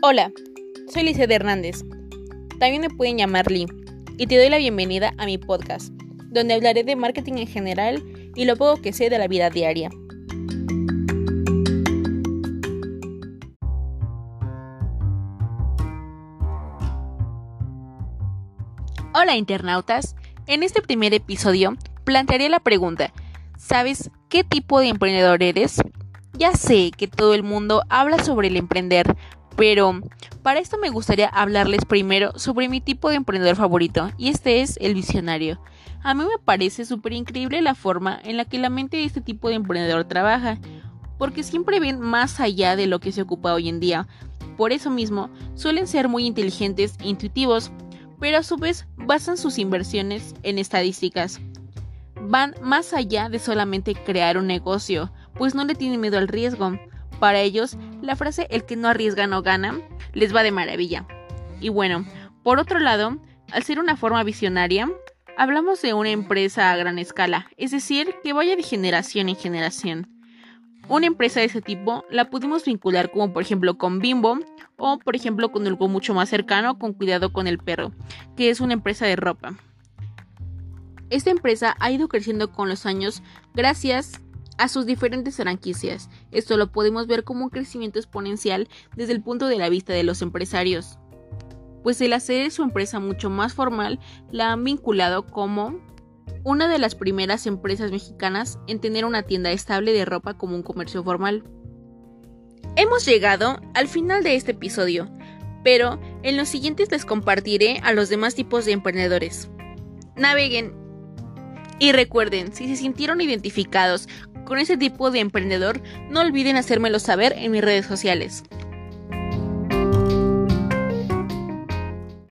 Hola, soy Lice Hernández. También me pueden llamar Lee. Y te doy la bienvenida a mi podcast, donde hablaré de marketing en general y lo poco que sé de la vida diaria. Hola internautas, en este primer episodio plantearé la pregunta, ¿sabes qué tipo de emprendedor eres? Ya sé que todo el mundo habla sobre el emprender, pero para esto me gustaría hablarles primero sobre mi tipo de emprendedor favorito, y este es el visionario. A mí me parece súper increíble la forma en la que la mente de este tipo de emprendedor trabaja, porque siempre ven más allá de lo que se ocupa hoy en día. Por eso mismo, suelen ser muy inteligentes e intuitivos, pero a su vez basan sus inversiones en estadísticas. Van más allá de solamente crear un negocio, pues no le tienen miedo al riesgo. Para ellos, la frase el que no arriesga no gana les va de maravilla. Y bueno, por otro lado, al ser una forma visionaria, hablamos de una empresa a gran escala, es decir, que vaya de generación en generación. Una empresa de ese tipo la pudimos vincular como por ejemplo con Bimbo o por ejemplo con algo mucho más cercano con Cuidado con el Perro, que es una empresa de ropa. Esta empresa ha ido creciendo con los años gracias a sus diferentes franquicias. Esto lo podemos ver como un crecimiento exponencial desde el punto de la vista de los empresarios. Pues el hacer su empresa mucho más formal la han vinculado como una de las primeras empresas mexicanas en tener una tienda estable de ropa como un comercio formal. Hemos llegado al final de este episodio, pero en los siguientes les compartiré a los demás tipos de emprendedores. Naveguen y recuerden, si se sintieron identificados con ese tipo de emprendedor, no olviden hacérmelo saber en mis redes sociales.